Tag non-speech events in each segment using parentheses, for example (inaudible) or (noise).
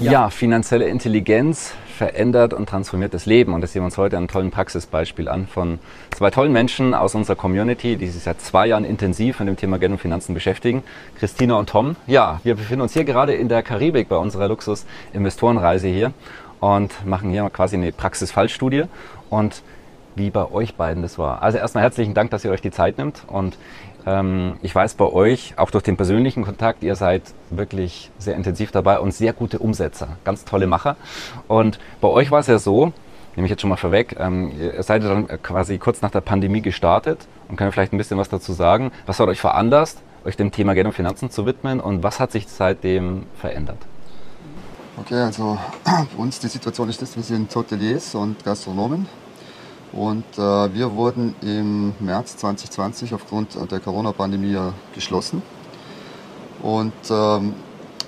Ja, finanzielle Intelligenz verändert und transformiert das Leben. Und das sehen wir uns heute an einem tollen Praxisbeispiel an von zwei tollen Menschen aus unserer Community, die sich seit zwei Jahren intensiv mit dem Thema Geld und Finanzen beschäftigen. Christina und Tom. Ja, wir befinden uns hier gerade in der Karibik bei unserer Luxus-Investorenreise hier und machen hier quasi eine Praxisfallstudie. Und wie bei euch beiden das war. Also erstmal herzlichen Dank, dass ihr euch die Zeit nimmt und ähm, ich weiß bei euch, auch durch den persönlichen Kontakt, ihr seid wirklich sehr intensiv dabei und sehr gute Umsetzer, ganz tolle Macher. Und bei euch war es ja so, nehme ich jetzt schon mal vorweg, ähm, ihr seid dann quasi kurz nach der Pandemie gestartet und könnt vielleicht ein bisschen was dazu sagen. Was hat euch veranlasst, euch dem Thema Geld und Finanzen zu widmen und was hat sich seitdem verändert? Okay, also (clears throat) bei uns die Situation ist das, wir sind Hoteliers und Gastronomen und äh, wir wurden im März 2020 aufgrund der Corona-Pandemie geschlossen. Und ähm,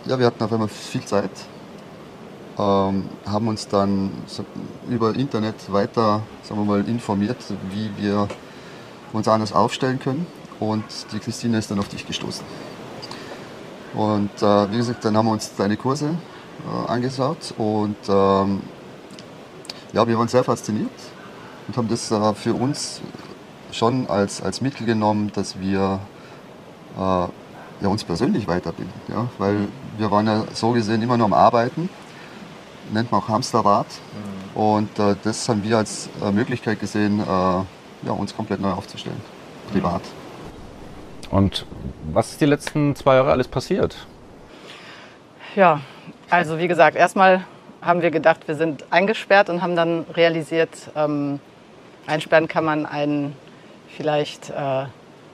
ja, wir hatten auf einmal viel Zeit, ähm, haben uns dann über Internet weiter sagen wir mal, informiert, wie wir uns anders aufstellen können. Und die Christine ist dann auf dich gestoßen. Und äh, wie gesagt, dann haben wir uns deine Kurse äh, angeschaut und ähm, ja, wir waren sehr fasziniert und haben das äh, für uns schon als, als Mittel genommen, dass wir äh, ja, uns persönlich weiterbilden. Ja? Weil wir waren ja so gesehen immer nur am Arbeiten, nennt man auch Hamsterrad. Mhm. Und äh, das haben wir als äh, Möglichkeit gesehen, äh, ja, uns komplett neu aufzustellen, privat. Und was ist die letzten zwei Jahre alles passiert? Ja, also wie gesagt, erstmal haben wir gedacht, wir sind eingesperrt und haben dann realisiert, ähm, Einsperren kann man einen vielleicht äh,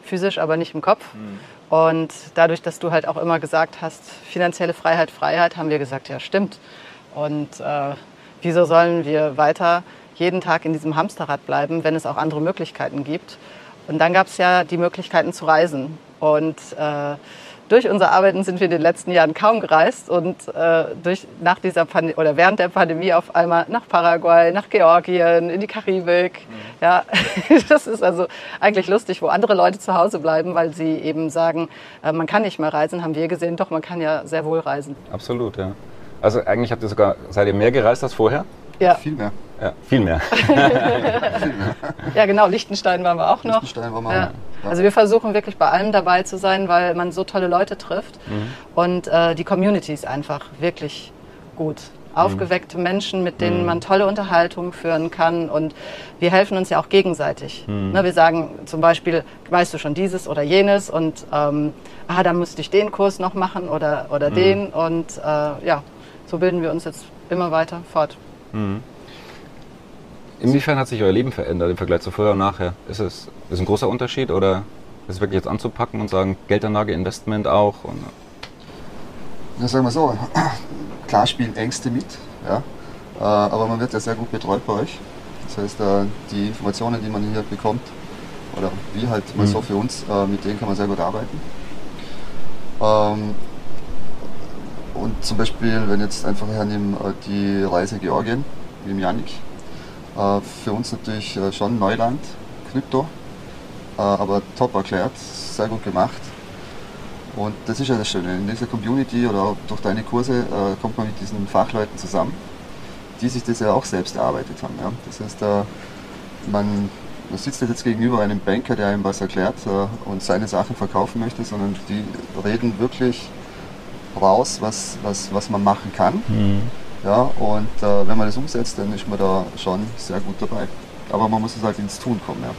physisch, aber nicht im Kopf. Mhm. Und dadurch, dass du halt auch immer gesagt hast, finanzielle Freiheit, Freiheit, haben wir gesagt, ja stimmt. Und äh, wieso sollen wir weiter jeden Tag in diesem Hamsterrad bleiben, wenn es auch andere Möglichkeiten gibt? Und dann gab es ja die Möglichkeiten zu reisen. Und äh, durch unser Arbeiten sind wir in den letzten Jahren kaum gereist und äh, durch, nach dieser Pandemie oder während der Pandemie auf einmal nach Paraguay, nach Georgien, in die Karibik. Mhm. Ja, (laughs) das ist also eigentlich lustig, wo andere Leute zu Hause bleiben, weil sie eben sagen, äh, man kann nicht mehr reisen, haben wir gesehen, doch man kann ja sehr wohl reisen. Absolut, ja. Also eigentlich habt ihr sogar, seid ihr mehr gereist als vorher? Ja. Viel mehr. Ja, viel mehr. (laughs) ja, genau, Liechtenstein waren wir auch noch. Liechtenstein waren wir ja. auch. Also wir versuchen wirklich bei allem dabei zu sein, weil man so tolle Leute trifft. Mhm. Und äh, die Community ist einfach wirklich gut. Aufgeweckte mhm. Menschen, mit denen mhm. man tolle Unterhaltungen führen kann. Und wir helfen uns ja auch gegenseitig. Mhm. Ne, wir sagen zum Beispiel, weißt du schon dieses oder jenes und ähm, ah, dann müsste ich den Kurs noch machen oder, oder mhm. den. Und äh, ja, so bilden wir uns jetzt immer weiter fort. Mhm. Inwiefern hat sich euer Leben verändert im Vergleich zu vorher und nachher? Ist es ist ein großer Unterschied oder ist es wirklich jetzt anzupacken und sagen, Geldanlage, Investment auch? Und ja, sagen wir so, (clears throat) klar spielen Ängste mit, ja, äh, aber man wird ja sehr gut betreut bei euch. Das heißt, äh, die Informationen, die man hier bekommt, oder wie halt mal mhm. so für uns, äh, mit denen kann man sehr gut arbeiten. Ähm, und zum Beispiel, wenn jetzt einfach hernehmen die Reise Georgien, wie im Janik, äh, für uns natürlich äh, schon Neuland, Krypto, äh, aber top erklärt, sehr gut gemacht. Und das ist ja das Schöne. In dieser Community oder durch deine Kurse kommt man mit diesen Fachleuten zusammen, die sich das ja auch selbst erarbeitet haben. Ja. Das heißt, man, man sitzt jetzt gegenüber einem Banker, der einem was erklärt und seine Sachen verkaufen möchte, sondern die reden wirklich raus, was, was, was man machen kann. Mhm. Ja, und äh, wenn man das umsetzt, dann ist man da schon sehr gut dabei. Aber man muss es halt ins Tun kommen. Ja.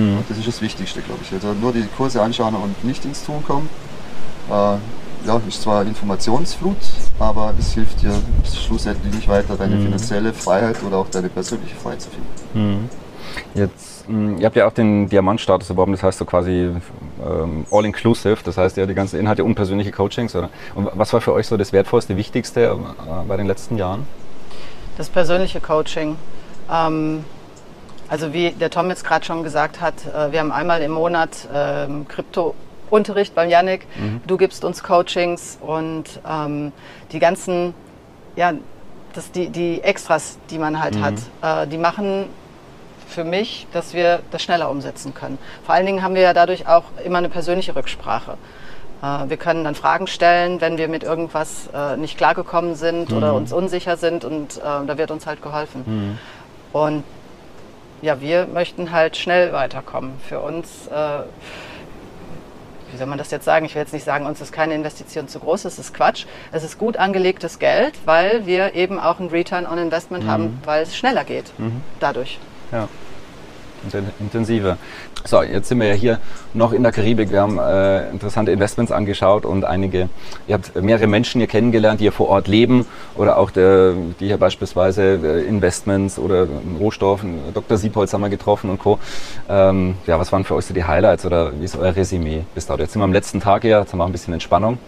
Hm. Das ist das Wichtigste, glaube ich. Also nur die Kurse anschauen und nicht ins Tun kommen, äh, ja, ist zwar Informationsflut, aber es hilft dir schlussendlich nicht weiter, deine hm. finanzielle Freiheit oder auch deine persönliche Freiheit zu finden. Hm. Jetzt, mh, hm, ihr habt ja auch den Diamantstatus erworben, das heißt so quasi ähm, all-inclusive, das heißt ja die ganzen Inhalte und persönliche Coachings. Oder? Und was war für euch so das Wertvollste, Wichtigste äh, bei den letzten Jahren? Das persönliche Coaching. Ähm, also wie der Tom jetzt gerade schon gesagt hat, äh, wir haben einmal im Monat ähm, Krypto-Unterricht beim Yannick. Mhm. Du gibst uns Coachings und ähm, die ganzen, ja, das, die, die Extras, die man halt mhm. hat, äh, die machen für mich, dass wir das schneller umsetzen können. Vor allen Dingen haben wir ja dadurch auch immer eine persönliche Rücksprache. Äh, wir können dann Fragen stellen, wenn wir mit irgendwas äh, nicht klargekommen sind mhm. oder uns unsicher sind und äh, da wird uns halt geholfen. Mhm. Und ja, wir möchten halt schnell weiterkommen. Für uns, wie soll man das jetzt sagen? Ich will jetzt nicht sagen, uns ist keine Investition zu groß, das ist Quatsch. Es ist gut angelegtes Geld, weil wir eben auch einen Return on Investment mhm. haben, weil es schneller geht mhm. dadurch. Ja intensiver. So, jetzt sind wir ja hier noch in der Karibik. Wir haben äh, interessante Investments angeschaut und einige, ihr habt mehrere Menschen hier kennengelernt, die hier vor Ort leben oder auch der, die hier beispielsweise äh, Investments oder Rohstoffen, Dr. Siepholz haben wir getroffen und Co. Ähm, ja, was waren für euch so die Highlights oder wie ist euer Resümee bis dato? Jetzt sind wir am letzten Tag hier, jetzt haben wir ein bisschen Entspannung.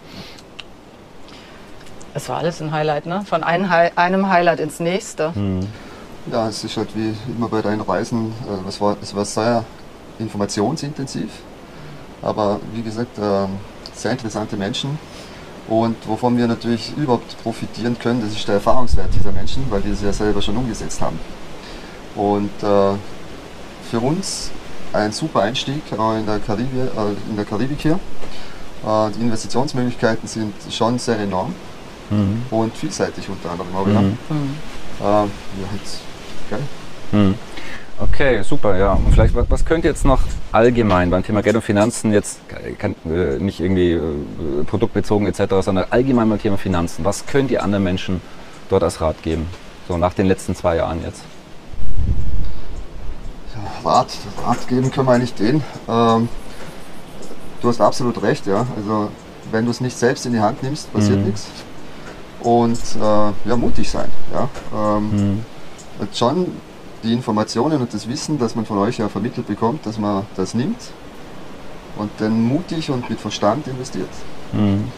Es war alles ein Highlight, ne? Von einem, Highlight ins nächste. Hm. Ja, es ist halt wie immer bei deinen Reisen, äh, es, war, es war sehr informationsintensiv, aber wie gesagt, äh, sehr interessante Menschen. Und wovon wir natürlich überhaupt profitieren können, das ist der Erfahrungswert dieser Menschen, weil die es ja selber schon umgesetzt haben. Und äh, für uns ein super Einstieg in der, Karibik, äh, in der Karibik hier. Äh, die Investitionsmöglichkeiten sind schon sehr enorm mhm. und vielseitig unter anderem. Mhm. Äh, ja, Okay. Hm. Okay, super, ja. Und vielleicht, was, was könnt ihr jetzt noch allgemein beim Thema Geld und Finanzen jetzt, kann, äh, nicht irgendwie äh, produktbezogen etc., sondern allgemein beim Thema Finanzen, was könnt ihr anderen Menschen dort als Rat geben? So nach den letzten zwei Jahren jetzt. Ja, Rat, Rat geben können wir eigentlich den. Ähm, du hast absolut recht, ja. Also wenn du es nicht selbst in die Hand nimmst, passiert mhm. nichts. Und äh, ja, mutig sein, ja. Ähm, mhm und schon die Informationen und das Wissen, das man von euch ja vermittelt bekommt, dass man das nimmt und dann mutig und mit Verstand investiert. Mhm.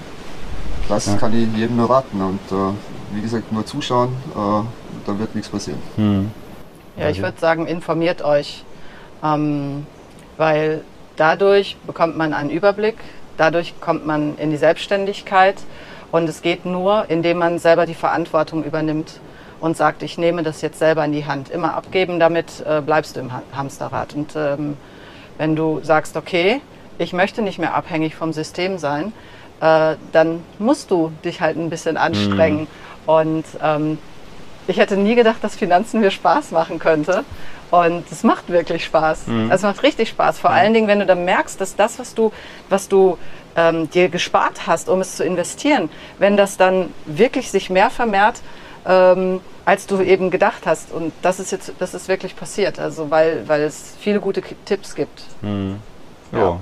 Das ja. kann ich jedem nur raten und äh, wie gesagt, nur zuschauen, äh, dann wird nichts passieren. Mhm. Ja, ich würde sagen, informiert euch, ähm, weil dadurch bekommt man einen Überblick, dadurch kommt man in die Selbstständigkeit und es geht nur, indem man selber die Verantwortung übernimmt und sagt, ich nehme das jetzt selber in die Hand. Immer abgeben, damit äh, bleibst du im Hamsterrad. Und ähm, wenn du sagst, okay, ich möchte nicht mehr abhängig vom System sein, äh, dann musst du dich halt ein bisschen anstrengen. Mhm. Und ähm, ich hätte nie gedacht, dass Finanzen mir Spaß machen könnte. Und es macht wirklich Spaß. Mhm. Es macht richtig Spaß. Vor mhm. allen Dingen, wenn du dann merkst, dass das, was du, was du ähm, dir gespart hast, um es zu investieren, wenn das dann wirklich sich mehr vermehrt, ähm, als du eben gedacht hast. Und das ist jetzt, das ist wirklich passiert. Also weil, weil es viele gute Tipps gibt. Mhm. Ja. ja.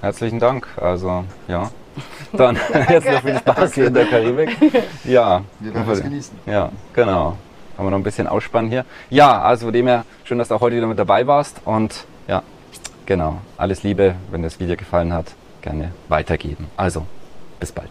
Herzlichen Dank. Also ja. (laughs) Dann (laughs) jetzt noch viel Spaß hier in der Karibik. (laughs) Ja. Wir werden es genießen. Ja, genau. Haben wir noch ein bisschen Ausspannen hier. Ja, also von dem her, schön, dass du auch heute wieder mit dabei warst. Und ja, genau. Alles Liebe, wenn das Video gefallen hat, gerne weitergeben. Also, bis bald.